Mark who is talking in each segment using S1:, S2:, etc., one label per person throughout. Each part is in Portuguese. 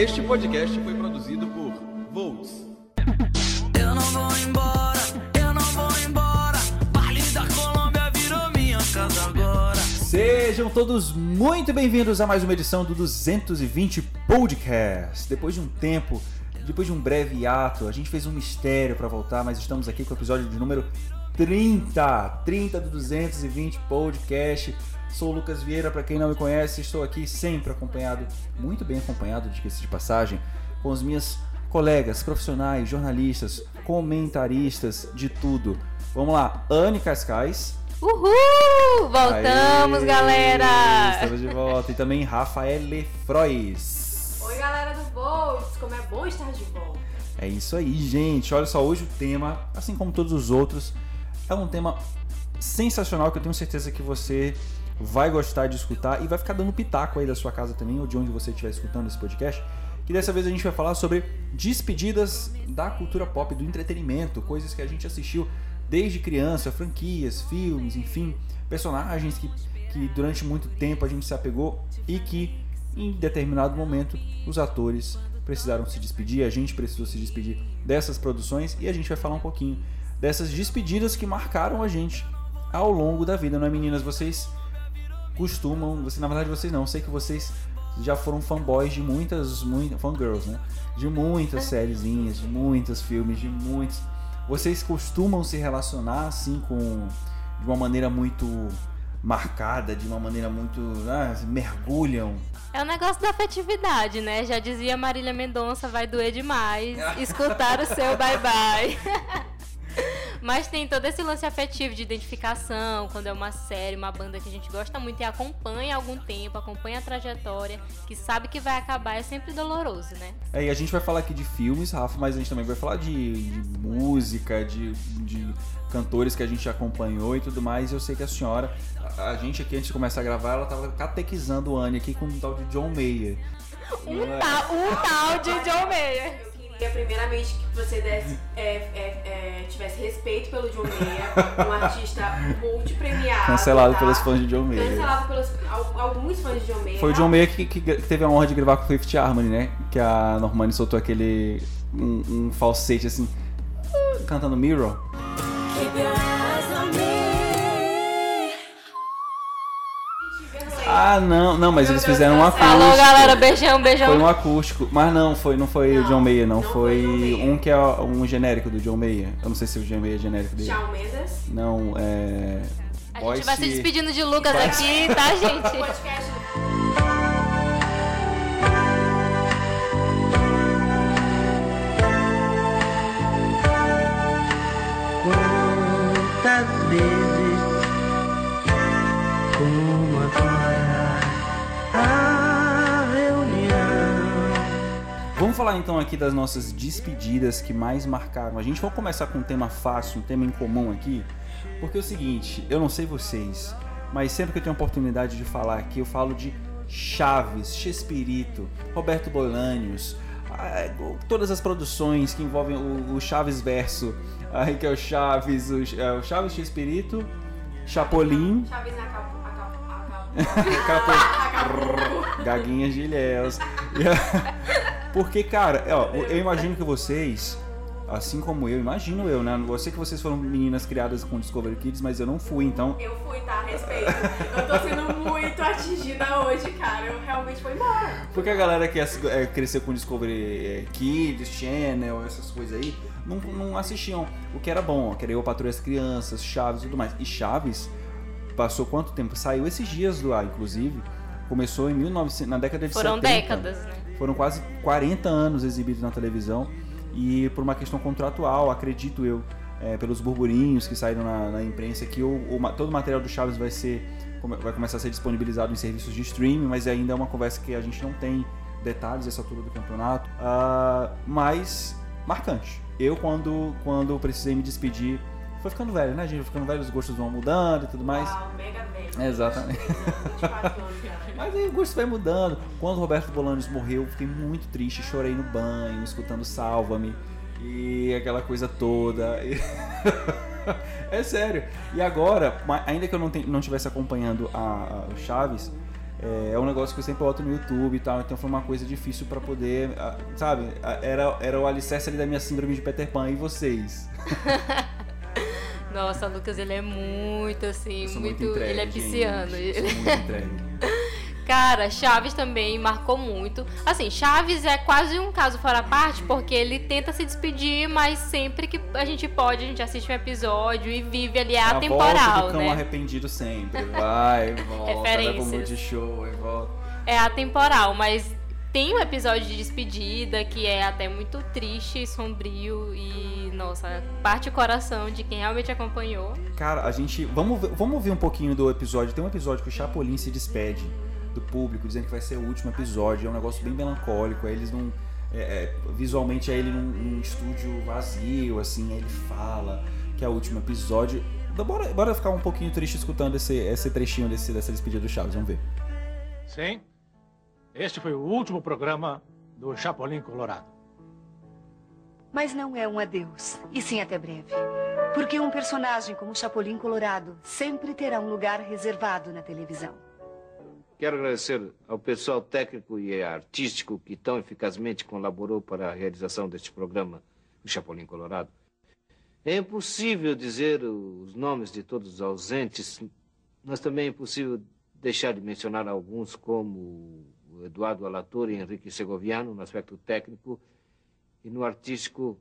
S1: Este podcast foi produzido por Volts.
S2: Eu não vou embora, eu não vou embora. Baile da Colômbia virou minha casa agora.
S3: Sejam todos muito bem-vindos a mais uma edição do 220 Podcast. Depois de um tempo, depois de um breve hiato, a gente fez um mistério para voltar, mas estamos aqui com o episódio de número 30, 30 do 220 Podcast. Sou o Lucas Vieira, para quem não me conhece, estou aqui sempre acompanhado, muito bem acompanhado, diga-se de passagem, com as minhas colegas, profissionais, jornalistas, comentaristas, de tudo. Vamos lá, Anne Cascais.
S4: Uhul! Voltamos,
S3: Aê,
S4: galera!
S3: Estamos de volta. E também Rafael Frois.
S5: Oi, galera do Volts, como é bom estar de volta.
S3: É isso aí, gente. Olha só, hoje o tema, assim como todos os outros, é um tema sensacional que eu tenho certeza que você vai gostar de escutar e vai ficar dando pitaco aí da sua casa também, ou de onde você estiver escutando esse podcast. Que dessa vez a gente vai falar sobre despedidas da cultura pop, do entretenimento, coisas que a gente assistiu desde criança, franquias, filmes, enfim, personagens que, que durante muito tempo a gente se apegou e que em determinado momento os atores precisaram se despedir, a gente precisou se despedir dessas produções e a gente vai falar um pouquinho dessas despedidas que marcaram a gente ao longo da vida, não é meninas? Vocês costumam, você na verdade vocês não, sei que vocês já foram fanboys de muitas, muitas fangirls, né? De muitas sériezinhas, de muitos filmes, de muitos. Vocês costumam se relacionar assim com de uma maneira muito marcada, de uma maneira muito, ah, mergulham.
S4: É o negócio da afetividade, né? Já dizia Marília Mendonça, vai doer demais escutar o seu bye-bye. Mas tem todo esse lance afetivo de identificação, quando é uma série, uma banda que a gente gosta muito e acompanha algum tempo, acompanha a trajetória, que sabe que vai acabar, é sempre doloroso, né?
S3: É, e a gente vai falar aqui de filmes, Rafa, mas a gente também vai falar de, de música, de, de cantores que a gente acompanhou e tudo mais. Eu sei que a senhora, a, a gente aqui antes de começar a gravar, ela tava catequizando o Anne aqui com um tal de John Mayer.
S4: Um,
S3: é?
S4: tal, um tal de John Mayer.
S5: Queria primeiramente que você desse, é, é, é, tivesse respeito pelo John Mayer, um artista multipremiado.
S3: Cancelado
S5: tá?
S3: pelos fãs de John Mayer.
S5: Cancelado pelos al- alguns fãs de John Mayer.
S3: Foi o John Mayer que, que- que teve a honra de gravar com o Fifth Harmony, né? Que a Normani soltou aquele. um, um falsete assim. Cantando Mirror. Ah, não, não, mas eles fizeram um acústico.
S4: Falou, galera, beijão, beijão.
S3: Foi um acústico. Mas não, foi, não foi o
S5: Não,
S3: John Mayer, não.
S5: não
S3: foi
S5: foi o
S3: um que é um genérico do John Mayer. Eu não sei se o John Mayer é genérico dele.
S5: Shawn Mendes.
S3: Não, é.
S4: A gente vai se despedindo de Lucas aqui, tá, gente?
S5: Podcast.
S6: Quantas vezes
S3: falar então aqui das nossas despedidas que mais marcaram. A gente vai começar com um tema fácil, um tema em comum aqui, porque é o seguinte, eu não sei vocês, mas sempre que eu tenho oportunidade de falar aqui, eu falo de Chaves, Chespirito, Roberto Bolanhos, ah, todas as produções que envolvem o, Chaves verso, aí que é o Chaves, o, é, Chaves, Chespirito, Chapolin,
S5: Chaves na Acapulco. Acapulco.
S3: Capo- Gaguinhas Porque, cara, ó, eu imagino que vocês, assim como eu, imagino eu, né? Eu sei que vocês foram meninas criadas com Discovery Kids, mas eu não fui, então.
S5: Eu fui, tá? Respeito. Eu tô sendo muito atingida hoje, cara. Eu realmente fui embora.
S3: Porque a galera que é, cresceu com Discovery é, Kids, Channel, essas coisas aí, não, não assistiam o que era bom, que era eu Patrulha as Crianças, Chaves e tudo mais. E Chaves passou quanto tempo? Saiu esses dias do ar, inclusive. Começou em 1900, na década de
S4: Foram
S3: 70.
S4: décadas, né?
S3: Foram quase 40 anos exibidos na televisão e por uma questão contratual, acredito eu, é, pelos burburinhos que saíram na, na imprensa, que o, o todo o material do Chaves vai ser vai começar a ser disponibilizado em serviços de streaming, mas ainda é uma conversa que a gente não tem detalhes dessa altura do campeonato, Ah, mas marcante. Eu quando quando precisei me despedir, foi ficando velho, né, gente? Ficando velho, os gostos vão mudando e tudo mais.
S5: Uau, mega velho.
S3: Exatamente.
S5: 24 anos, cara.
S3: Mas aí o gosto vai mudando. Quando o Roberto Bolanos morreu, eu fiquei muito triste, chorei no banho, escutando Salva-me e aquela coisa toda. E- é sério. E agora, ainda que eu não, não estivesse acompanhando a, Chaves, É, é um negócio que eu sempre boto no YouTube e tal, então foi uma coisa difícil pra poder, sabe? Era, era o alicerce ali da minha síndrome de Peter Pan. E vocês?
S4: Nossa, o Lucas, ele é muito assim, muito.
S3: muito entregue,
S4: ele é pisciano.
S3: gente. Muito entregue.
S4: Cara, Chaves também marcou muito. Assim, Chaves é quase um caso fora parte, porque ele tenta se despedir, mas sempre que a gente pode, a gente assiste um episódio e vive ali
S3: A volta
S4: atemporal,
S3: do cão
S4: né?
S3: arrependido sempre. Vai, volta, vai pro
S4: Referências.
S3: Multishow e volta.
S4: É atemporal, mas tem um episódio de despedida que é até muito triste, sombrio e, nossa, parte o coração de quem realmente acompanhou.
S3: Cara, a gente. Vamos, ver- vamos ver um pouquinho do episódio. Tem um episódio que o Chapolin se despede do público, dizendo que vai ser o último episódio. É um negócio bem melancólico. Aí eles não. é, é, visualmente é ele num, num estúdio vazio, assim, aí ele fala que é o último episódio. Então, bora, bora ficar um pouquinho triste escutando esse, esse trechinho desse, dessa despedida do Chaves, vamos ver.
S7: Sim, este foi o último programa do Chapolin Colorado.
S8: Mas não é um adeus, e sim até breve. Porque um personagem como Chapolin Colorado sempre terá um lugar reservado na televisão.
S9: Quero agradecer ao pessoal técnico e artístico que tão eficazmente colaborou para a realização deste programa, o Chapolin Colorado. É impossível dizer os nomes de todos os ausentes, mas também é impossível deixar de mencionar alguns, como o Eduardo Alator e Henrique Segoviano, no aspecto técnico, e no artístico,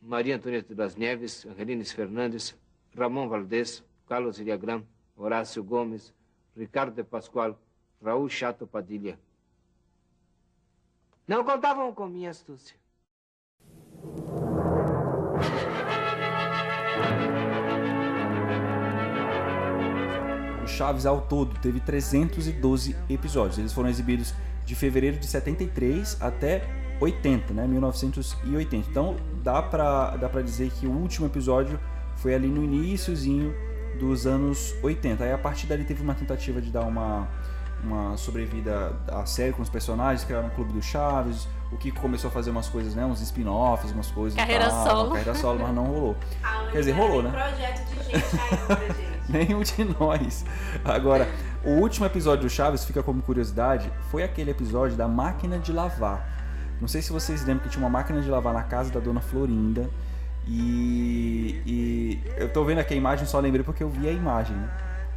S9: Maria Antonieta das Neves, Angelines Fernandes, Ramon Valdez, Carlos Iliagram, Horácio Gomes, Ricardo de Pascoal, Raul Chato Padilha. Não contavam com minha astúcia.
S3: O Chaves ao todo teve 312 episódios. Eles foram exibidos de fevereiro de 73 até 80, né? 1980. Então dá pra, dá pra dizer que o último episódio foi ali no iníciozinho dos anos 80. Aí a partir dali teve uma tentativa de dar uma, uma sobrevida à série com os personagens, criaram um clube do Chaves. O Kiko começou a fazer umas coisas, né? Uns spin-offs, umas coisas.
S4: Carreira
S3: tal,
S4: solo.
S3: Carreira solo, mas não rolou.
S5: A Anne
S3: Quer dizer, rolou, né?
S5: projeto de gente ainda, gente.
S3: Nenhum de nós. Agora, o último episódio do Chaves, fica como curiosidade, foi aquele episódio da máquina de lavar. Não sei se vocês lembram que tinha uma máquina de lavar na casa da dona Florinda. E, e eu tô vendo aqui a imagem, só lembrei porque eu vi a imagem, né?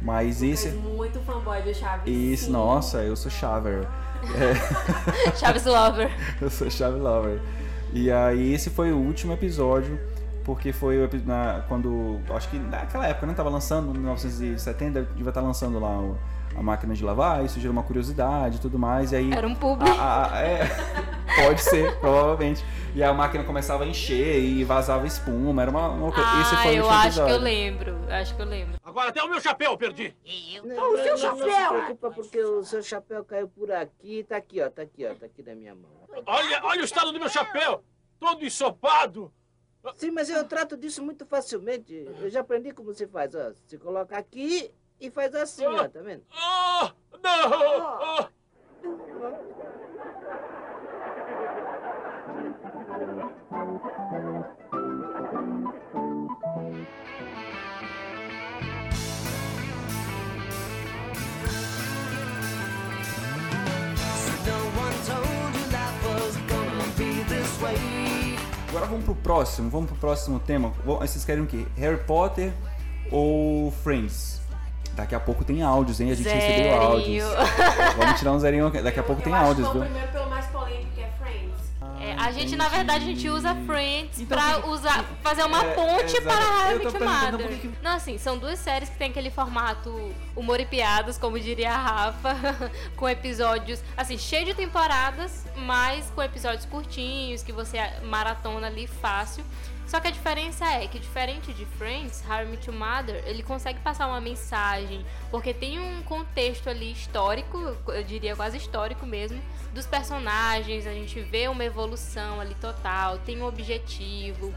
S3: Mas esse.
S5: Fez muito fanboy do Chaves.
S3: Esse,
S5: sim.
S3: nossa, eu sou Chaver.
S4: Chaves Lover.
S3: Eu sou Chave Lover. E aí esse foi o último episódio, porque foi na, quando. Acho que naquela época, né? Tava lançando, em 1970, devia estar lançando lá o- a máquina de lavar, isso gerou uma curiosidade e tudo mais. E aí.
S4: Era um público.
S3: a- a- é, pode ser, provavelmente. E a máquina começava a encher e vazava espuma. Era uma, uma coisa. esse
S4: Ah,
S3: foi o
S4: eu
S3: último
S4: acho que eu
S3: episódio.
S4: lembro. eu Acho que eu lembro.
S7: Agora até o meu chapéu eu perdi.
S9: Não, o seu chapéu! Não se preocupa porque o seu chapéu caiu por aqui. Tá aqui, ó. Tá aqui, ó. Tá aqui na minha mão.
S7: Olha, olha o estado do meu chapéu, todo ensopado.
S9: Sim, mas eu trato disso muito facilmente. Eu já aprendi como se faz, ó. Se coloca aqui e faz assim, ó. Tá vendo?
S7: Ah, não! Ah.
S3: Agora vamos pro próximo, vamos pro próximo tema. Vocês querem o quê? Harry Potter ou Friends? Daqui a pouco tem áudios, hein? A gente recebeu
S4: Zerinho.
S3: áudios. Vamos tirar um zerinho. aqui. Daqui a pouco
S5: Eu
S3: tem
S5: acho
S3: áudios, viu?
S4: A gente, na verdade, a gente usa Friends
S3: Então,
S4: pra
S3: que-
S4: usar, fazer uma
S3: É,
S4: ponte
S3: exato.
S4: para How I Met Mother.
S3: que-
S4: Não, assim, são duas séries que tem aquele formato humor e piadas, como diria a Rafa, com episódios, assim, cheio de temporadas, mas com episódios curtinhos, que você maratona ali fácil. Só que a diferença é que, diferente de Friends, I Met Your Mother, ele consegue passar uma mensagem, porque tem um contexto ali histórico, eu diria quase histórico mesmo, dos personagens, a gente vê uma evolução ali total, tem um objetivo,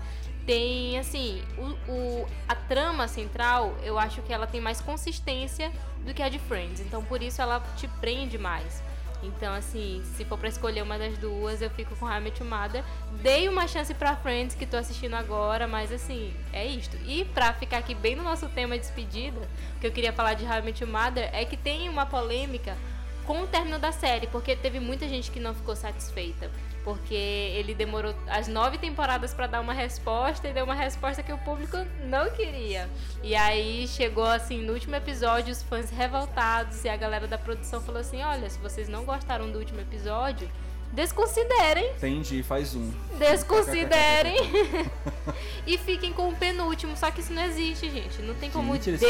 S4: tem, assim, o, o- a trama central, eu acho que ela tem mais consistência do que a de Friends, então por isso ela te prende mais. Então, assim, se for pra escolher uma das duas, eu fico com How Mother. Dei uma chance pra Friends, que tô assistindo agora, mas assim, é isto. E pra ficar aqui bem no nosso tema de despedida, o que eu queria falar de How Mother é que tem uma polêmica com o término da série, porque teve muita gente que não ficou satisfeita. Porque ele demorou as nove temporadas pra dar uma resposta e deu uma resposta que o público não queria. E aí chegou assim, no último episódio, os fãs revoltados e a galera da produção falou assim: olha, se vocês não gostaram do último episódio, desconsiderem
S3: Entendi, faz um.
S4: desconsiderem e fiquem com o penúltimo. Só que isso não existe, gente. Não tem como
S3: Gente, eles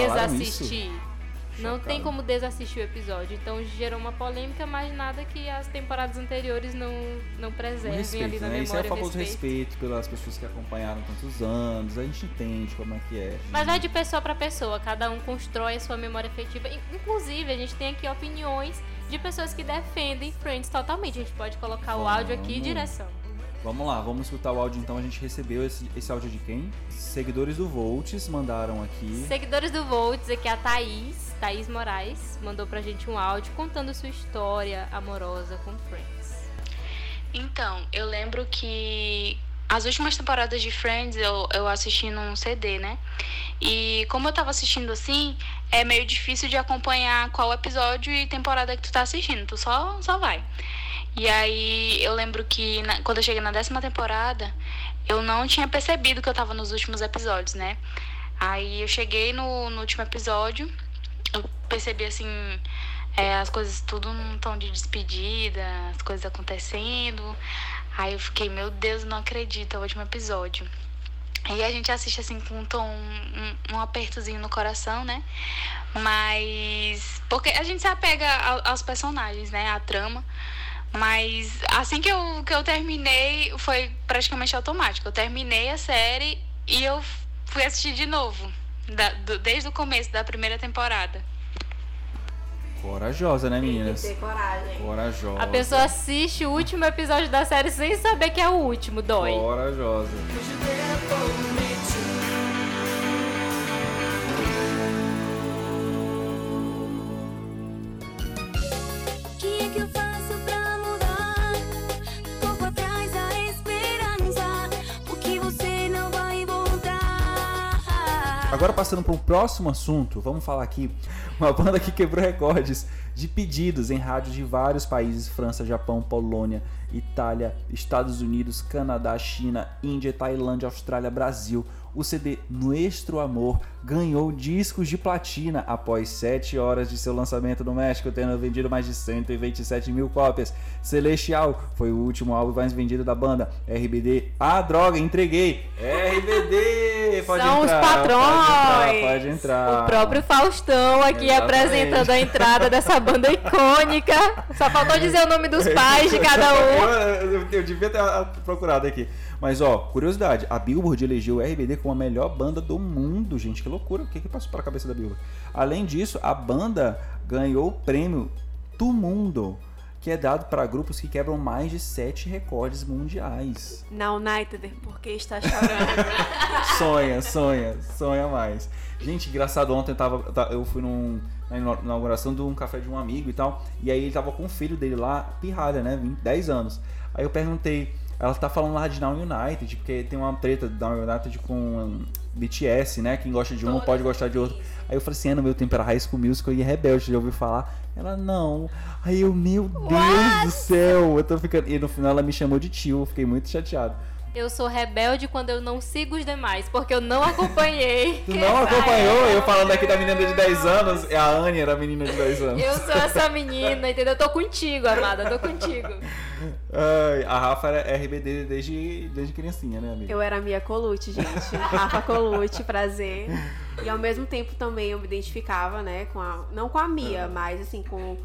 S4: Não tem como desassistir o episódio. Então gerou uma polêmica, mas nada que as temporadas anteriores não, não preservem ali
S3: respeito,
S4: na
S3: né? Isso é o
S4: memória.
S3: famoso
S4: respeito.
S3: pelas pessoas que acompanharam tantos anos. A gente entende como é que é.
S4: Mas vai de pessoa pra pessoa, cada um constrói a sua memória afetiva. In- Inclusive, a gente tem aqui opiniões de pessoas que defendem Friends totalmente. A gente pode colocar o áudio aqui e direção.
S3: Vamos lá, vamos escutar o áudio então. A gente recebeu esse, esse áudio de quem? Seguidores do Volts mandaram aqui.
S4: Seguidores do Volts, aqui é a Thaís, Thaís Moraes, mandou pra gente um áudio contando sua história amorosa com Friends.
S10: Então, eu lembro que as últimas temporadas de Friends eu, eu assisti num CD, né? E como eu tava assistindo assim, é meio difícil de acompanhar qual episódio e temporada que tu tá assistindo. Tu só, só vai. E aí eu lembro que na- quando eu cheguei na décima temporada, eu não tinha percebido que eu tava nos últimos episódios, né? Aí eu cheguei no, no último episódio, eu percebi assim, é, as coisas tudo num tom de despedida, as coisas acontecendo. Aí eu fiquei, meu Deus, não acredito, é o último episódio. E a gente assiste assim com um tom, um, um apertozinho no coração, né? Mas. Porque a gente se apega ao- aos personagens, né? A trama. Mas assim que eu, que eu terminei, foi praticamente automático. Eu terminei a série e eu fui assistir de novo. da- do- desde o começo da primeira temporada.
S3: Corajosa, né,
S5: Tem que
S3: meninas?
S5: ter coragem.
S3: Corajosa.
S4: A pessoa assiste o último episódio da série sem saber que é o último, dói.
S3: Corajosa. Agora passando para o próximo assunto, vamos falar aqui uma banda que quebrou recordes de pedidos em rádios de vários países: França, Japão, Polônia, Itália, Estados Unidos, Canadá, China, Índia, Tailândia, Austrália, Brasil. O CD Nuestro Amor ganhou discos de platina após 7 horas de seu lançamento no México, tendo vendido mais de 127 mil cópias. Celestial foi o último álbum mais vendido da banda. RBD, ah, droga, entreguei! RBD! Pode
S4: São
S3: entrar,
S4: os patrões.
S3: Pode entrar, pode entrar.
S4: O próprio Faustão aqui
S3: Exatamente.
S4: apresentando a entrada dessa banda icônica. Só faltou dizer o nome dos pais de cada um.
S3: Eu, eu- eu devia ter procurado aqui. Mas, ó, curiosidade: a Billboard elegeu o RBD como a melhor banda do mundo, gente. Que loucura. O que, que passou pela cabeça da Billboard? Além disso, a banda ganhou o prêmio do mundo, que é dado para grupos que quebram mais de 7 recordes mundiais.
S5: Na United, porque está chorando.
S3: Sonha, sonha, sonha mais. Gente, engraçado, ontem eu, tava, tá- eu fui num, na ina- inauguração de um café de um amigo e tal, e aí ele tava com o filho dele lá, pirralha, né, 20, 10 anos. Aí eu perguntei, ela tá falando lá de Now United, porque tem uma treta da Now United com BTS, né, quem gosta de um pode gostar de outro. Aí eu falei assim, é, no meu tempo era High School Musical e Rebelde, já ouviu falar? Ela, não. Aí eu, meu Deus do céu, eu tô ficando... E no final ela me chamou de tio, eu fiquei muito chateado.
S4: Eu sou rebelde quando eu não sigo os demais, porque eu não acompanhei.
S3: Tu não acompanhou eu falando aqui da menina de 10 anos? A Anne era a menina de 10 anos.
S4: Eu sou essa menina, entendeu? Eu tô contigo, amada, tô contigo.
S3: Ai, a Rafa era RBD desde, desde criancinha, né, amiga?
S5: Eu era a Mia Colucci, gente. Rafa Colucci, prazer. E ao mesmo tempo também eu me identificava, né, com a. Não com a Mia, mas assim, com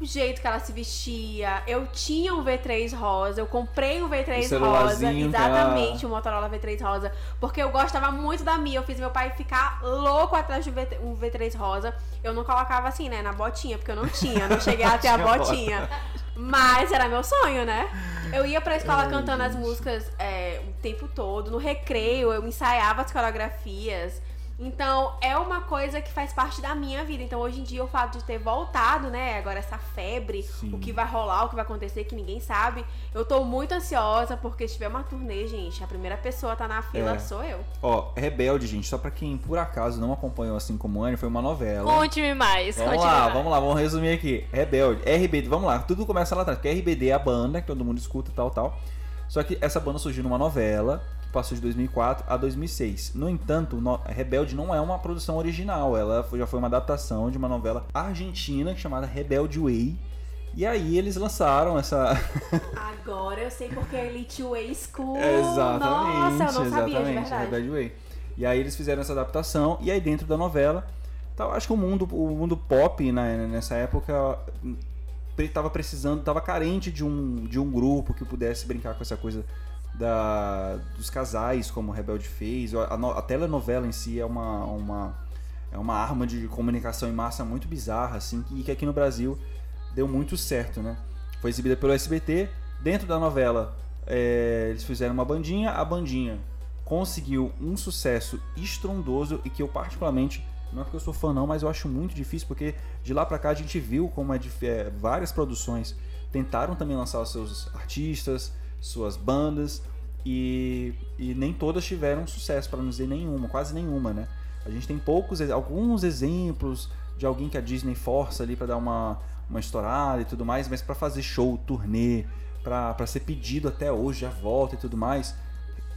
S5: o jeito que ela se vestia. Eu tinha um V3 rosa, eu comprei um
S3: O
S5: V3 rosa.
S3: que ela-
S5: Exatamente, o Motorola V3 rosa. Porque eu gostava muito da Mia. Eu fiz meu pai ficar louco atrás de um V- um V3 rosa. Eu não colocava assim, né, na botinha, porque eu não tinha. Não cheguei até a botinha. Mas era meu sonho, né? Eu ia pra escola cantando as músicas é, o tempo todo. No recreio, eu ensaiava as coreografias. Então, é uma coisa que faz parte da minha vida. Então, hoje em dia, o fato de ter voltado, né? Agora, essa febre,
S3: Sim.
S5: o que vai rolar, o que vai acontecer, que ninguém sabe. Eu tô muito ansiosa, porque se tiver uma turnê, gente, a primeira pessoa a tá na fila
S3: É.
S5: sou eu.
S3: Ó, Rebelde, gente, só pra quem por acaso não acompanhou assim como Anne, foi uma novela.
S4: Conte-me mais.
S3: Vamos
S4: conte-me
S3: lá,
S4: mais.
S3: vamos lá, vamos resumir aqui. Rebelde, RBD, vamos lá, tudo começa lá atrás, porque RBD é a banda que todo mundo escuta e tal, tal. Só que essa banda surgiu numa novela passou de 2004 a 2006. No entanto, Rebelde não é uma produção original, ela foi- já foi uma adaptação de uma novela argentina chamada Rebelde Way. E aí eles lançaram essa.
S5: Agora eu sei porque é Elite Way School.
S3: exatamente.
S5: Nossa, eu não sabia, de verdade.
S3: Rebelde Way. E aí eles fizeram essa adaptação, e aí dentro da novela, tal, acho que o mundo, o mundo pop né, nessa época estava precisando, estava carente de um, de um grupo que pudesse brincar com essa coisa da, dos casais, como o Rebelde fez. A, no- a telenovela em si é uma, uma, é uma arma de comunicação em massa muito bizarra, assim, e que aqui no Brasil deu muito certo, né? Foi exibida pelo SBT. Dentro da novela, é, eles fizeram uma bandinha. A bandinha conseguiu um sucesso estrondoso e que eu particularmente não é porque eu sou fã não, mas eu acho muito difícil porque de lá pra cá a gente viu como é, dif- é, várias produções tentaram também lançar os seus artistas, suas bandas e, e nem todas tiveram sucesso para não dizer nenhuma, quase nenhuma, né? A gente tem poucos, alguns exemplos de alguém que a Disney força ali para dar uma, uma estourada e tudo mais, mas para fazer show, turnê, para ser pedido até hoje, a volta e tudo mais,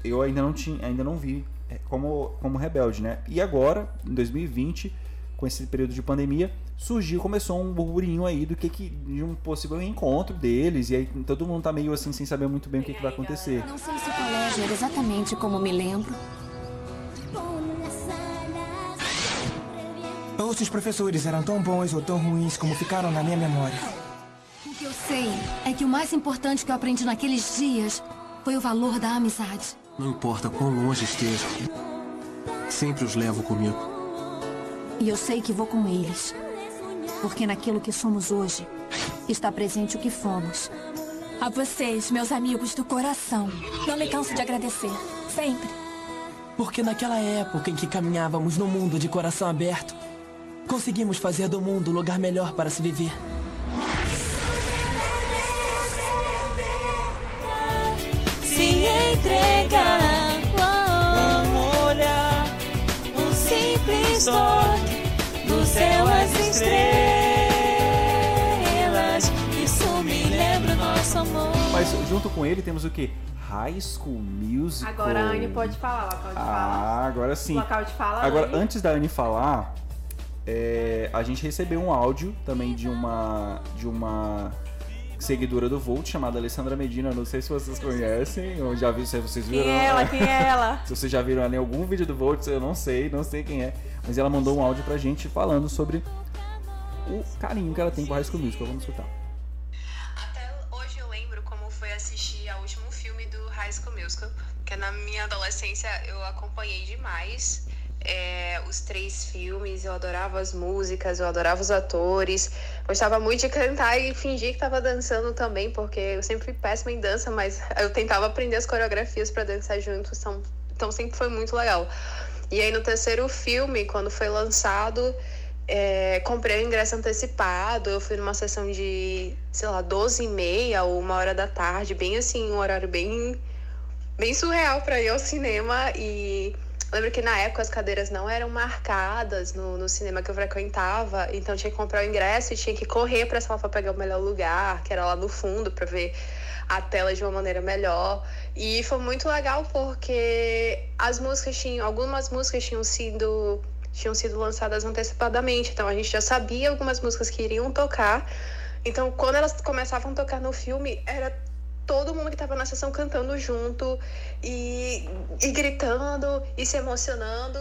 S3: eu ainda não tinha, ainda não vi é, como, como rebelde, né? E agora, em 2020, com esse período de pandemia, surgiu, começou um burburinho aí do que, que de um possível reencontro deles, e aí todo mundo tá meio assim sem saber muito bem o que, que vai acontecer.
S11: Não sei se o colégio era exatamente como me lembro.
S12: Ou se os professores eram tão bons ou tão ruins como ficaram na minha memória.
S11: O que eu sei é que o mais importante que eu aprendi naqueles dias foi o valor da amizade.
S13: Não importa quão longe esteja, sempre os levo comigo.
S11: E eu sei que vou com eles. Porque naquilo que somos hoje está presente o que fomos.
S14: A vocês, meus amigos do coração. Não me canso de agradecer. Sempre.
S12: Porque naquela época em que caminhávamos no mundo de coração aberto, conseguimos fazer do mundo um lugar melhor para se viver.
S14: Se entregar um olhar, um simples toque céu as estrelas. Isso me lembra o nosso amor.
S3: Mas junto com ele temos o que? High School Musical.
S5: Agora a Anne pode falar, local de fala.
S3: Ah, agora sim.
S5: Local de fala,
S3: Agora,
S5: Anne.
S3: antes da Anne falar, é, a gente recebeu um áudio também de uma de uma seguidora do Volt chamada Alessandra Medina. Não sei se vocês conhecem ou já viram, se vocês viram.
S5: Quem é ela? Quem é ela?
S3: se vocês já viram ela em algum vídeo do Volt, eu não sei, não sei quem é. Mas ela mandou um áudio pra gente falando sobre o carinho que ela tem com High School Musical. Vamos escutar.
S15: Hoje eu lembro como foi assistir ao último filme do High School Musical, que na minha adolescência eu acompanhei demais é, os três filmes, eu adorava as músicas, eu adorava os atores, gostava muito de cantar e fingir que tava dançando também, porque eu sempre fui péssima em dança, mas eu tentava aprender as coreografias para dançar junto, então, então sempre foi muito legal. E aí no terceiro filme, quando foi lançado, é, comprei o ingresso antecipado, eu fui numa sessão de, sei lá, 12 e meia ou uma hora da tarde, bem assim, um horário bem, bem surreal para ir ao cinema. E lembro que na época as cadeiras não eram marcadas no, no cinema que eu frequentava, então tinha que comprar o ingresso e tinha que correr para sala para pegar o melhor lugar, que era lá no fundo, para ver a tela de uma maneira melhor. E foi muito legal porque as músicas tinham, algumas músicas tinham sido tinham sido lançadas antecipadamente, então a gente já sabia algumas músicas que iriam tocar. Então, quando elas começavam a tocar no filme, era todo mundo que estava na sessão cantando junto e, e gritando e se emocionando.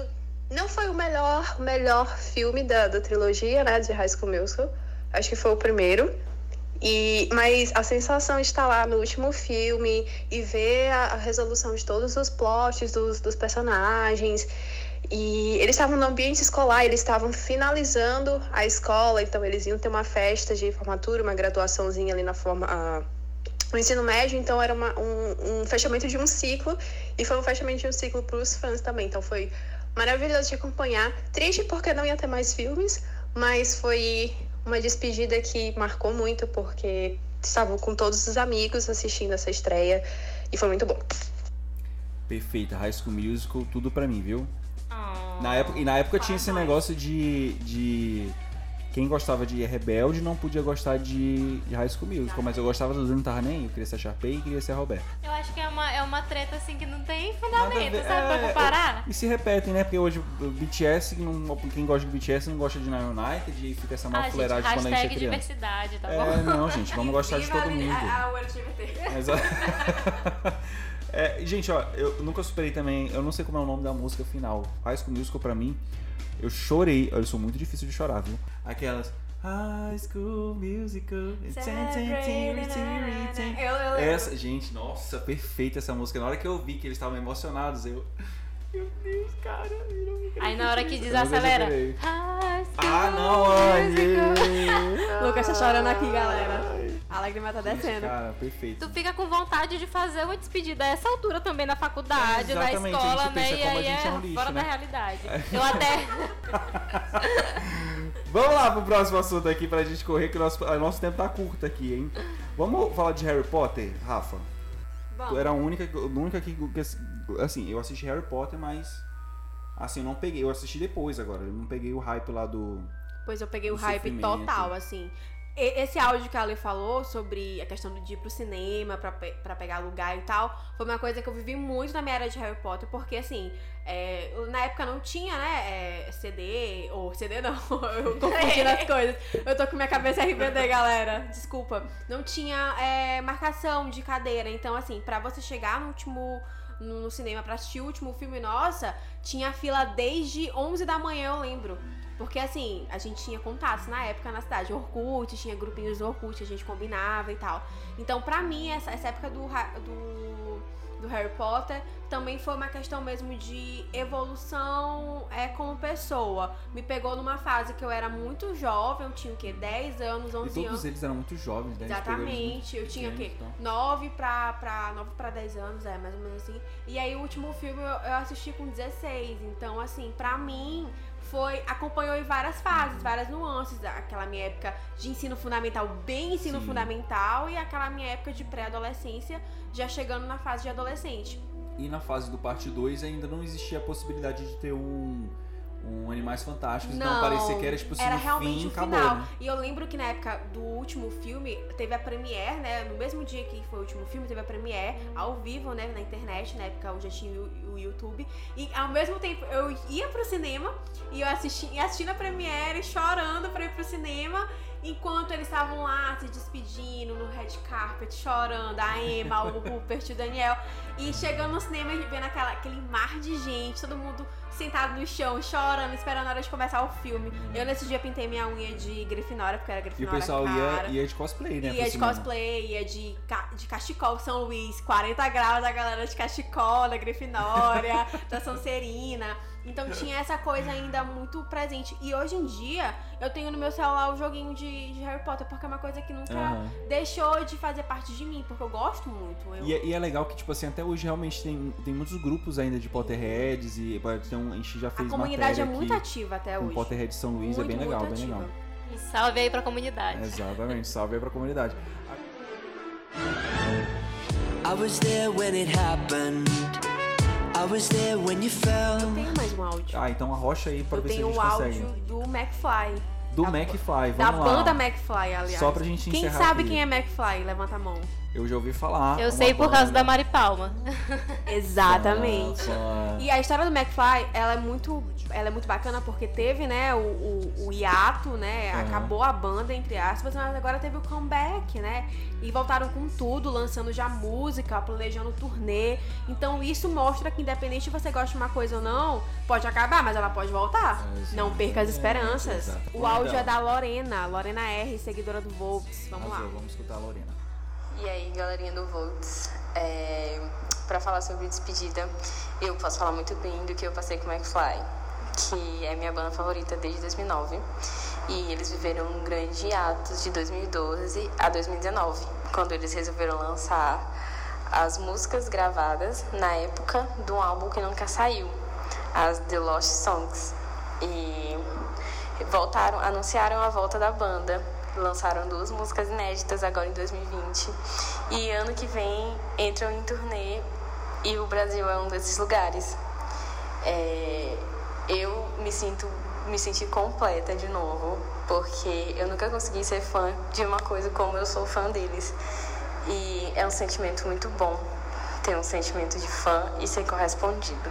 S15: Não foi o melhor, melhor filme da, da trilogia, né, de High School Musical. Acho que foi o primeiro. E, mas a sensação de estar lá no último filme e ver a, a resolução de todos os plots dos, dos personagens. E eles estavam no ambiente escolar, eles estavam finalizando a escola, então eles iam ter uma festa de formatura, uma graduaçãozinha ali na forma. No ensino médio, então era uma- um, um fechamento de um ciclo, e foi um fechamento de um ciclo para os fãs também. Então foi maravilhoso de acompanhar. Triste porque não ia ter mais filmes, mas foi uma despedida que marcou muito porque estavam com todos os amigos assistindo essa estreia e foi muito bom.
S3: Perfeita, High School Musical, tudo pra mim, viu? Na época, e na época tinha esse negócio de, de. Quem gostava de Rebelde não podia gostar de, de High School Musical, mas eu gostava não tava nem. Eu queria ser a Sharpay e queria ser a Roberta.
S4: Eu acho que é uma, é uma treta assim que não tem fundamento,
S3: ver.
S4: sabe?
S3: É,
S4: pra comparar.
S3: E se repetem, né? Porque hoje o BTS, não- quem gosta de BTS não gosta de Nine United e fica essa
S4: Ah,
S3: mal
S4: gente,
S3: fuleiragem quando a gente é criança.
S4: diversidade, tá bom?
S3: É, não, gente, vamos gostar de todo mundo.
S5: A, a LGBT.
S3: Exato. É, gente, ó, eu nunca superei também, eu não sei como é o nome da música final. High School Musical pra mim, eu chorei, eu sou muito difícil de chorar, viu? Aquelas High School Musical. Essa, gente, nossa, perfeita essa música. Na hora que eu vi que eles estavam emocionados, eu. Meu Deus, cara, eu não me
S4: Aí na hora que desacelera.
S3: Ah, não,
S4: Musical.
S5: Lucas tá chorando aqui, galera. A lágrima tá descendo.
S3: Cara, perfeito.
S4: Tu fica com vontade de fazer uma despedida a essa altura também na faculdade, na
S3: Exatamente, a
S4: escola, né? E aí
S3: gente
S4: é
S3: é um lixo,
S4: fora
S3: né?
S4: da realidade.
S3: É.
S4: Eu até.
S3: Vamos lá pro próximo assunto aqui pra gente correr, que o nosso, o nosso tempo tá curto aqui, hein? Vamos falar de Harry Potter, Rafa? Tu era a única, a única que, que, Assim, eu assisti Harry Potter, mas. Assim, eu não peguei. Eu assisti depois agora. Eu não peguei o hype lá do.
S5: Pois eu peguei o hype total, assim. Esse áudio que a Ale falou sobre a questão de ir pro cinema pra, pe- pra pegar lugar e tal, foi uma coisa que eu vivi muito na minha era de Harry Potter, porque assim, é, na época não tinha, né, é, CD, ou CD não, eu tô confundindo as coisas. Eu tô com minha cabeça RBD, galera, desculpa. Não tinha é, marcação de cadeira, então assim, pra você chegar no último no, cinema pra assistir o último filme, nossa, tinha fila desde 11 da manhã, eu lembro. Porque assim, a gente tinha contatos na época na cidade. Orkut, tinha grupinhos do Orkut, a gente combinava e tal. Então, pra mim, essa, essa época do, do, do Harry Potter também foi uma questão mesmo de evolução é, como pessoa. Me pegou numa fase que eu era muito jovem, eu tinha o quê? 10 anos, 11
S3: E
S5: anos.
S3: todos eles eram muito jovens, né?
S5: Exatamente. Eu tinha o quê?
S3: então.
S5: 9 pra, pra, 9 pra 10 anos, é, mais ou menos assim. E aí o último filme eu, eu assisti com 16. Então, assim, pra mim, foi. acompanhou em várias fases, várias nuances. Aquela minha época de ensino fundamental, bem ensino
S3: Sim.
S5: fundamental, e aquela minha época de pré-adolescência, já chegando na fase de adolescente.
S3: E na fase do parte 2 ainda não existia a possibilidade de ter um, um Animais Fantásticos, então parecia que era tipo assim,
S5: era realmente
S3: fim,
S5: o
S3: acabou,
S5: final.
S3: né?
S5: E eu lembro que na época do último filme, teve a premiere, né? No mesmo dia que foi o último filme, teve a premiere ao vivo, né? Na internet, na época eu já tinha o, o YouTube. E ao mesmo tempo eu ia pro cinema e eu assisti, assistindo a premiere, chorando pra ir pro cinema. Enquanto eles estavam lá se despedindo no red carpet, chorando, a Emma, o Rupert, o Daniel. E chegando no cinema e vendo aquela, aquele mar de gente, todo mundo sentado no chão, chorando, esperando a hora de começar o filme. Eu nesse dia pintei minha unha de Grifinória, porque era
S3: E o
S5: Grifinória
S3: pessoal
S5: cara.
S3: ia, ia de cosplay, né?
S5: Ia de cosplay, ia de, ca- de cachecol São Luís, 40 graus a galera de cachecol da Grifinória, da Sonserina. Então tinha essa coisa ainda muito presente. E hoje em dia eu tenho no meu celular o joguinho de, de Harry Potter, porque é uma coisa que nunca
S3: Aham.
S5: deixou de fazer parte de mim, porque eu gosto muito. Eu...
S3: E, é- e é legal que, tipo assim, até hoje realmente tem, tem muitos grupos ainda de Potterheads e pode ter um, a gente já
S5: A
S3: fez
S5: comunidade é
S3: matéria
S5: muito ativa até hoje.
S3: Potterhead São Luís, é
S5: Muito,
S3: bem legal, bem legal.
S4: E salve aí pra comunidade.
S3: Exatamente, salve aí pra comunidade.
S2: I was there when it happened. I was there when you fell.
S5: Tem mais um áudio.
S3: Ah, então arrocha aí pra
S5: Eu
S3: ver se a
S5: tenho
S3: gente
S5: o
S3: consegue.
S5: áudio do McFly.
S3: Do McFly, vamos
S5: Da
S3: lá.
S5: banda McFly, aliás.
S3: Só pra gente
S5: Quem
S3: encerrar
S5: sabe
S3: aqui.
S5: quem é McFly? Levanta a mão.
S3: Eu já ouvi falar.
S4: Eu
S3: é
S4: sei por causa da Mari Palma.
S5: Exatamente.
S3: Fã.
S5: E a história do McFly, ela é muito, ela é muito bacana porque teve, né, o, o, o hiato, né,
S3: Aham.
S5: acabou a banda, entre aspas, mas agora teve o comeback, né, e voltaram com tudo, lançando já música, planejando turnê. Então isso mostra que independente se você gosta de uma coisa ou não, pode acabar, mas ela pode voltar. Não perca as esperanças.
S3: exato.
S5: O áudio é da Lorena, Lorena R, seguidora do Volts. Vamos lá.
S3: Arrasou, Vamos escutar a Lorena.
S16: E aí, galerinha do Volts, é, para falar sobre despedida, eu posso falar muito bem do que eu passei com o McFly, que é minha banda favorita desde 2009. E eles viveram um grande ato de 2012 a 2019, quando eles resolveram lançar as músicas gravadas na época do álbum que nunca saiu. as The Lost Songs. E voltaram, anunciaram a volta da banda. Lançaram duas músicas inéditas agora em 2020. E ano que vem entram em turnê e o Brasil é um desses lugares. É, eu me sinto me senti completa de novo, porque eu nunca consegui ser fã de uma coisa como eu sou fã deles. E é um sentimento muito bom ter um sentimento de fã e ser correspondido.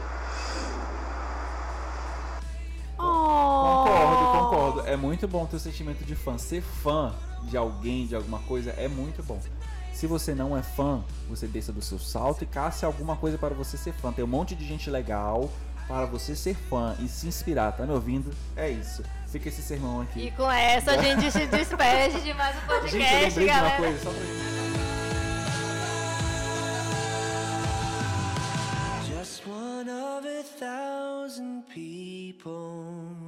S3: Concordo, concordo. É muito bom ter o sentimento de fã. Ser fã de alguém, de alguma coisa, é muito bom. Se você não é fã, você desça do seu salto e caça alguma coisa para você ser fã. Tem um monte de gente legal para você ser fã e se inspirar. Tá me ouvindo? É isso. Fica esse sermão aqui.
S4: E com essa a gente se despede de mais um podcast,
S3: Gente, eu lembrei de uma
S4: galera.
S3: coisa, só pra
S6: Just one of a thousand people.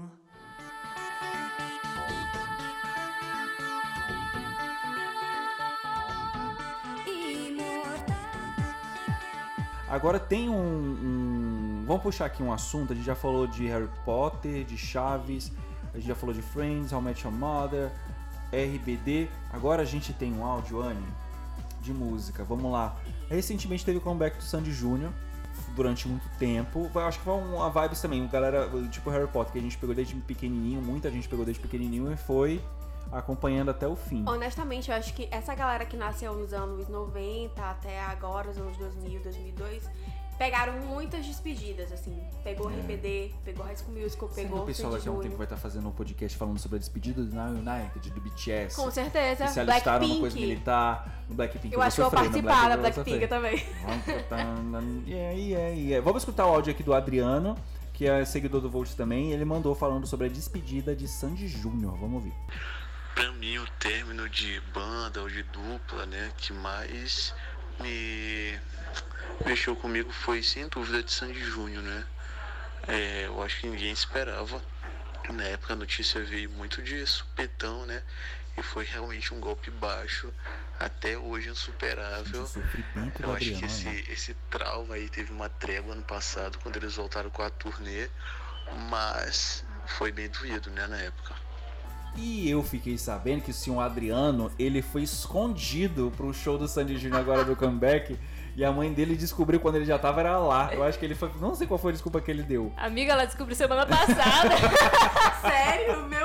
S3: Agora tem um, um- Vamos puxar aqui um assunto. A gente já falou de Harry Potter, de Chaves, a gente já falou de Friends, How Met Your Mother, RBD. Agora a gente tem um áudio, Anne, de música. Vamos lá. Recentemente teve o comeback do Sandy Júnior durante muito tempo. Eu acho que foi uma vibes também. Galera, tipo Harry Potter, que a gente pegou desde pequenininho, muita gente pegou desde pequenininho e foi acompanhando até o fim.
S5: Honestamente, eu acho que essa galera que nasceu nos anos 90 até agora, os anos 2000, 2002, pegaram muitas despedidas, assim. Pegou
S3: É.
S5: RBD, pegou High School Musical, pegou
S3: o pessoal daqui a um tempo vai estar fazendo um podcast falando sobre a despedida do United, do BTS.
S5: Com certeza.
S3: Que se alistaram no coisa militar, no Blackpink.
S5: Eu acho que eu vou participar da
S3: Blackpink
S5: também.
S3: Yeah, yeah, yeah. Vamos escutar o áudio aqui do Adriano, que é seguidor do Volt também. Ele mandou falando sobre a despedida de Sandy Júnior. Vamos ouvir.
S17: Pra mim, o término de banda ou de dupla, né, que mais me mexeu comigo foi, sem dúvida, de Sandy Júnior, né? É, eu acho que ninguém esperava. Na época a notícia veio muito de supetão, né? E foi realmente um golpe baixo, até hoje insuperável.
S3: pelo
S17: Eu acho que esse,
S3: né?
S17: esse trauma aí teve uma trégua ano passado, quando eles voltaram com a turnê, mas foi bem doído, né, na época.
S3: E eu fiquei sabendo que o senhor Adriano, ele foi escondido pro show do Sandy Júnior agora do comeback. E a mãe dele descobriu quando ele já tava era lá. Eu acho que ele foi. Não sei qual foi a desculpa que ele deu.
S4: Amiga, ela descobriu semana passada.
S5: Sério? Meu!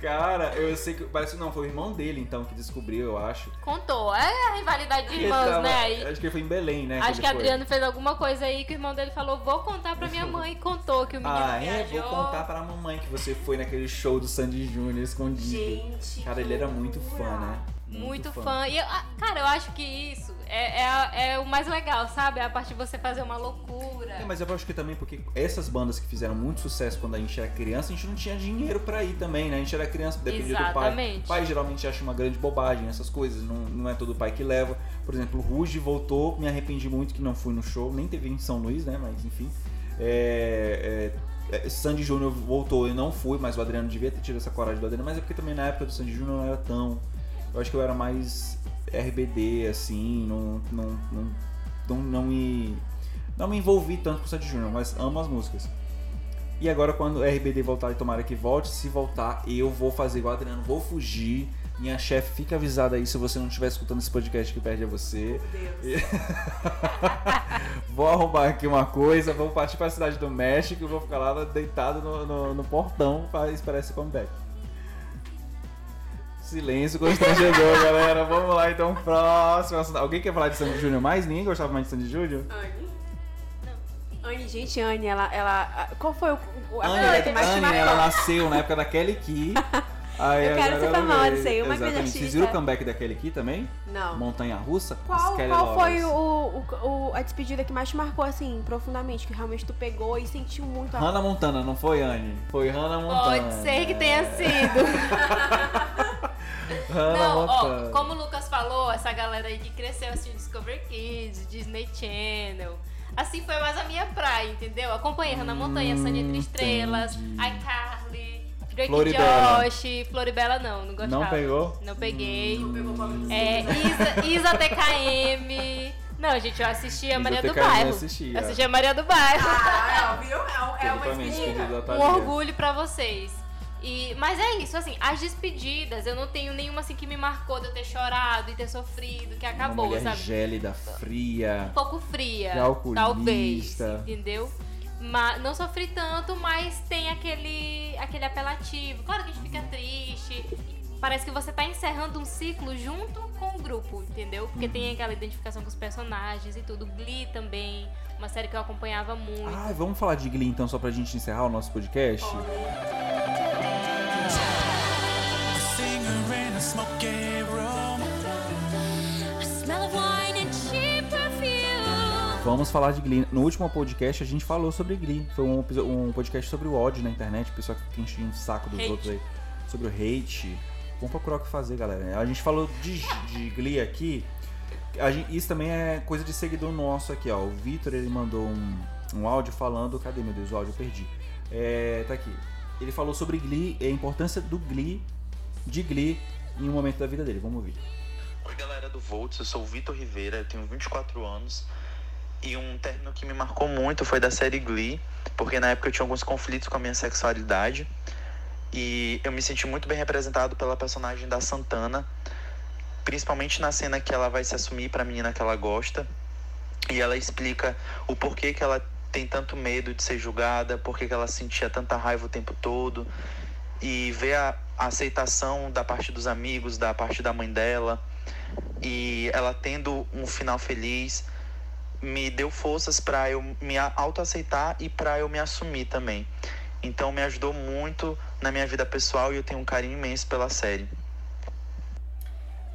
S3: Cara, eu sei que. Parece que não, foi o irmão dele então que descobriu, eu acho.
S4: Contou. É a rivalidade de irmãos,
S3: tava-
S4: né? E
S3: Acho que ele foi em Belém, né?
S4: acho que
S3: foi.
S4: Adriano fez alguma coisa aí que o irmão dele falou: vou contar pra minha mãe. E contou que o menino
S3: Ah, é?
S4: viajou.
S3: Vou contar pra mamãe que você foi naquele show do Sandy Júnior escondido.
S5: Gente,
S3: Cara, ele era muito fã, né?
S4: Muito fã. E, eu- ah, cara, eu acho que isso é, é, é o mais legal, sabe? A parte de você fazer uma loucura.
S3: É, mas eu acho que também porque essas bandas que fizeram muito sucesso quando a gente era criança, a gente não tinha dinheiro pra ir também, né? A gente era criança, dependia do pai.
S4: Exatamente.
S3: O pai geralmente acha uma grande bobagem essas coisas, não, não é todo pai que leva. Por exemplo, o Ruge voltou, me arrependi muito que não fui no show, nem teve em São Luís, né? Mas enfim. É, é, é, Sandy Júnior voltou, eu não fui, mas o Adriano devia ter tido essa coragem do Adriano, mas é porque também na época do Sandy Júnior não era tão. Eu acho que eu era mais RBD, assim, não, não, não, não, não me. Não me envolvi tanto com o Sandy Júnior, mas amo as músicas. E agora quando o RBD voltar e tomara que volte, se voltar, eu vou fazer igual Adriano, vou fugir. Minha chefe fica avisada aí se você não estiver escutando esse podcast que perde a você. vou arrumar aqui uma coisa, vou partir pra cidade do México e vou ficar lá deitado no, no, no portão para esperar esse comeback. Silêncio constrangedor, galera. Vamos lá então, próximo. Alguém quer falar de Sandy Júnior mais? Ninguém gostava mais de Sandy Júnior?
S5: Anne? Anne, gente, Anne, ela. ela qual foi o. o a
S3: Anne,
S5: coisa que mais
S3: Anne, ela nasceu na época da Kelly Key. Aí
S5: Eu quero ser
S3: ela
S5: famosa,
S3: veio.
S5: sei, uma grande.
S3: Vocês viram o comeback da Kelly Key também?
S5: Não.
S3: Montanha Russa?
S5: Qual, qual foi o, o, o- a despedida que mais te marcou, assim, profundamente? Que realmente tu pegou e sentiu muito a...
S3: Hannah Montana, não foi, Anne? Foi Hannah Montana.
S4: Pode ser que tenha sido. Não, ó, como o Lucas falou, essa galera aí que cresceu assistindo Discovery Kids, Disney Channel. Assim foi mais a minha praia, entendeu? Acompanhei Hannah Montanha, Sunny Entre Estrelas, iCarly, Drake
S3: Floribela.
S4: Josh, Floribela não, não gostava.
S3: Não pegou?
S4: Não peguei. É, Isa, Isa TKM. Não, gente, eu assisti a Maria do Bairro.
S3: assisti,
S4: Eu
S3: é.
S4: assisti a Maria do Bairro.
S5: Ah, é, viu? É, é uma
S4: um orgulho pra vocês. E, mas é isso, assim, as despedidas, eu não tenho nenhuma assim que me marcou de eu ter chorado e ter sofrido, que
S3: Uma
S4: acabou,
S3: mulher
S4: sabe?
S3: gélida, fria.
S4: Um pouco fria, talvez, entendeu? Mas não sofri tanto, mas tem aquele aquele apelativo. Claro que a gente fica triste. Parece que você tá encerrando um ciclo junto com o grupo, entendeu? Porque tem aquela identificação com os personagens e tudo. Glee também, uma série que eu acompanhava muito.
S3: Ah, vamos falar de Glee então, só pra gente encerrar o nosso podcast?
S11: Singer in a smoky room. A smell of wine and cheap perfume.
S3: Vamos falar de Glee. No último podcast a gente falou sobre Glee. Foi um, um podcast sobre o ódio na internet, o pessoal que enchia um saco dos
S4: Hate.
S3: outros aí. Sobre o hate. Vamos procurar o que fazer, galera. A gente falou de, de Glee aqui. A gente- isso também é coisa de seguidor nosso aqui, ó. O Vitor, ele mandou um, um áudio falando. Cadê, meu Deus? O áudio eu perdi. É, tá aqui. Ele falou sobre Glee e a importância do Glee, de Glee, em um momento da vida dele. Vamos ouvir.
S18: Oi galera do Volts, eu sou o Vitor Rivera, eu tenho 24 anos e um término que me marcou muito foi da série Glee, porque na época eu tinha alguns conflitos com a minha sexualidade e eu me senti muito bem representado pela personagem da Santana, principalmente na cena que ela vai se assumir pra menina que ela gosta e ela explica o porquê que ela tem tanto medo de ser julgada, porquê que ela sentia tanta raiva o tempo todo e ver a aceitação da parte dos amigos, da parte da mãe dela e ela tendo um final feliz me deu forças para eu me autoaceitar e para eu me assumir também. Então me ajudou muito na minha vida pessoal e eu tenho um carinho imenso pela série.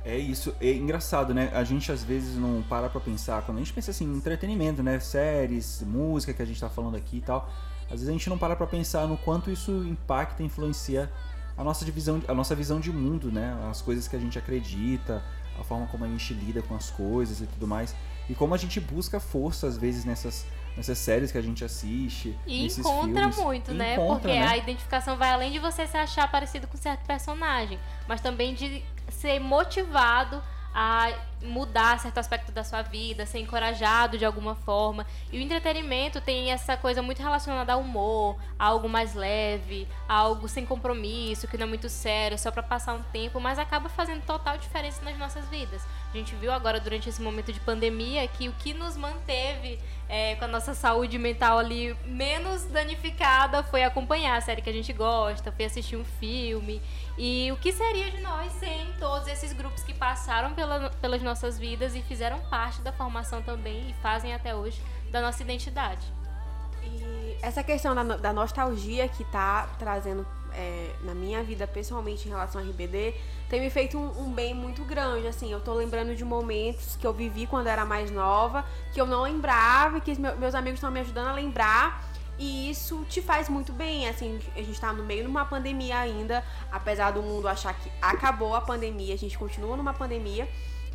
S3: É isso, é engraçado, né? A gente às vezes não para pra pensar, quando a gente pensa assim, em entretenimento, né? Séries, música que a gente tá falando aqui e tal. Às vezes a gente não para pra pensar no quanto isso impacta, influencia a nossa divisão, a nossa visão de mundo, né? As coisas que a gente acredita, a forma como a gente lida com as coisas e tudo mais. E como a gente busca força, às vezes, nessas, nessas séries que a gente assiste.
S4: E encontra
S3: filmes.
S4: muito,
S3: E
S4: né?
S3: encontra,
S4: Porque
S3: né?
S4: a identificação vai além de você se achar parecido com certo personagem, mas também de ser motivado a mudar certo aspecto da sua vida, ser encorajado de alguma forma. E o entretenimento tem essa coisa muito relacionada ao humor, a algo mais leve, a algo sem compromisso, que não é muito sério, só pra passar um tempo, mas acaba fazendo total diferença nas nossas vidas. A gente viu agora durante esse momento de pandemia que o que nos manteve é, com a nossa saúde mental ali menos danificada foi acompanhar a série que a gente gosta, foi assistir um filme. E o que seria de nós sem todos esses grupos que passaram pela- pelas nossas vidas e fizeram parte da formação também e fazem até hoje da nossa identidade.
S5: E essa questão da, da nostalgia que tá trazendo é, na minha vida pessoalmente em relação ao RBD tem me feito um, um bem muito grande. Assim, eu tô lembrando de momentos que eu vivi quando era mais nova, que eu não lembrava, que meus amigos estão me ajudando a lembrar. E isso te faz muito bem, assim, a gente tá no meio de uma pandemia ainda, apesar do mundo achar que acabou a pandemia, a gente continua numa pandemia.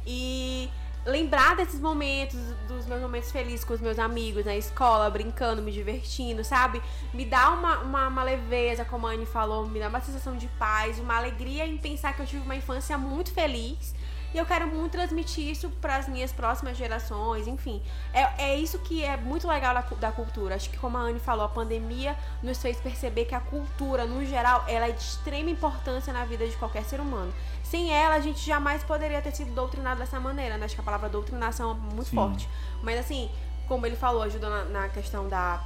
S5: E lembrar desses momentos, dos meus momentos felizes com os meus amigos na escola, brincando, me divertindo, sabe? Me dá uma, uma, uma leveza, como a Anne falou, me dá uma sensação de paz, uma alegria em pensar que eu tive uma infância muito feliz. E eu quero muito transmitir isso para as minhas próximas gerações, enfim. É, é isso que é muito legal da, da cultura. Acho que, como a Anne falou, a pandemia nos fez perceber que a cultura, no geral, ela é de extrema importância na vida de qualquer ser humano. Sem ela, a gente jamais poderia ter sido doutrinado dessa maneira, né? Acho que a palavra doutrinação é muito
S3: Sim.
S5: forte. Mas, assim, como ele falou, ajuda na, na questão da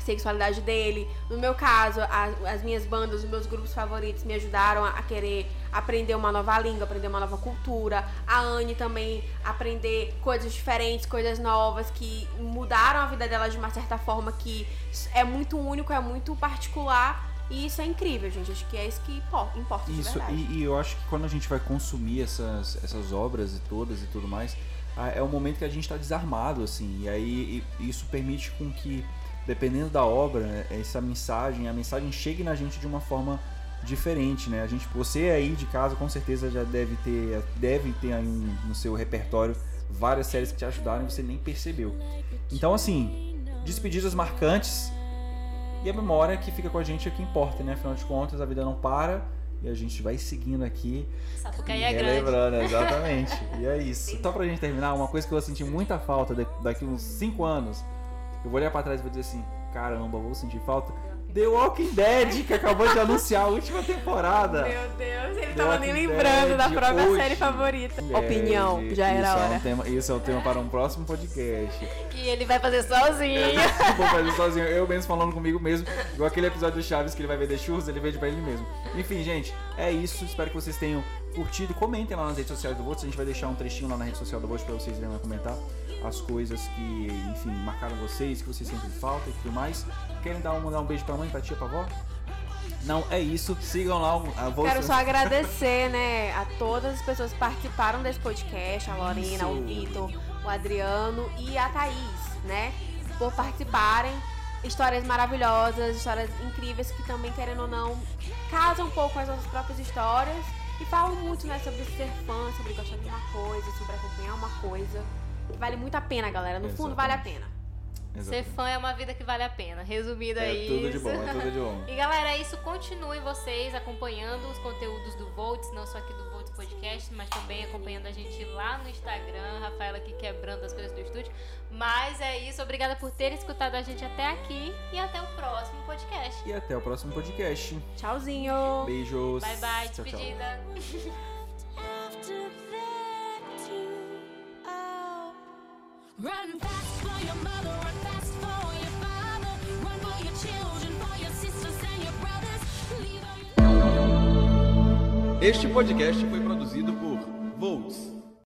S5: sexualidade dele. No meu caso, a- as minhas bandas, os meus grupos favoritos me ajudaram a, a querer aprender uma nova língua, aprender uma nova cultura. A Anne também aprender coisas diferentes, coisas novas que mudaram a vida dela de uma certa forma que é muito único, é muito particular. E isso é incrível, gente. Acho que é isso que impo- importa
S3: Isso, e, e eu acho que quando a gente vai consumir essas, essas obras e todas e tudo mais, é o momento que a gente está desarmado, assim, e aí e- isso permite com que, dependendo da obra, né, essa mensagem, a mensagem chegue na gente de uma forma diferente, né? A gente, você aí de casa com certeza já deve ter, deve ter aí no seu repertório várias séries que te ajudaram e você nem percebeu. Então, assim, despedidas marcantes e a memória que fica com a gente é o que importa, né? Afinal de contas, a vida não para E a gente vai seguindo aqui.
S4: Sapucaí
S3: e
S4: é grande.
S3: exatamente. e é isso. Só pra gente terminar, uma coisa que eu vou sentir muita falta daqui uns 5 anos. Eu vou olhar pra trás e vou dizer assim: caramba, vou sentir falta. The Walking Dead, que acabou de anunciar a última temporada.
S5: Meu Deus, ele
S3: The
S5: tava nem
S3: Walking
S5: lembrando da
S3: Dead
S5: própria
S3: hoje.
S5: série favorita.
S3: É,
S5: Opinião,
S3: gente,
S5: já era
S3: isso
S5: a
S3: É
S5: hora.
S3: um tema, isso é um tema para um próximo podcast.
S4: Que ele vai fazer sozinho.
S3: Vou fazer sozinho, eu mesmo falando comigo mesmo. Igual aquele episódio do Chaves que ele vai vender churros, ele vende pra ele mesmo. Enfim, gente, é isso. Espero que vocês tenham curtido. Comentem lá nas redes sociais do Votos. A gente vai deixar um trechinho lá na rede social do Votos pra vocês irem lá comentar as coisas que, enfim, marcaram vocês, que vocês sentem falta e tudo mais. Querem dar um, mandar um beijo pra mãe, pra tia, pra avó? Não, é isso. Sigam lá a Votos.
S5: Quero só agradecer, né, a todas as pessoas que participaram desse podcast, a Lorena,
S3: Isso.
S5: o Vitor, o Adriano e a Thaís, né, por participarem. Histórias maravilhosas, histórias incríveis que também, querendo ou não, casam um pouco com as nossas próprias histórias e falam muito, né, sobre ser fã, sobre gostar de uma coisa, sobre acompanhar uma coisa. Que vale muito a pena, galera. No fundo, vale a pena.
S4: Ser fã é uma vida que vale a pena. Resumido
S3: É
S4: é isso.
S3: tudo de bom, é tudo de bom.
S4: E galera, é isso. Continuem vocês acompanhando os conteúdos do Volts, não só aqui do Volts Podcast, mas também acompanhando a gente lá no Instagram. Rafaela aqui quebrando as coisas do estúdio. Mas é isso. Obrigada por terem escutado a gente até aqui. E até o próximo podcast.
S3: E até o próximo podcast.
S5: Tchauzinho.
S3: Beijos.
S4: Bye bye.
S3: Tchau, tchau.
S11: Run fast for your mother, run fast for your father, run for your children, for your sisters and your brothers. Leave all your...
S1: Este podcast foi produzido por Volts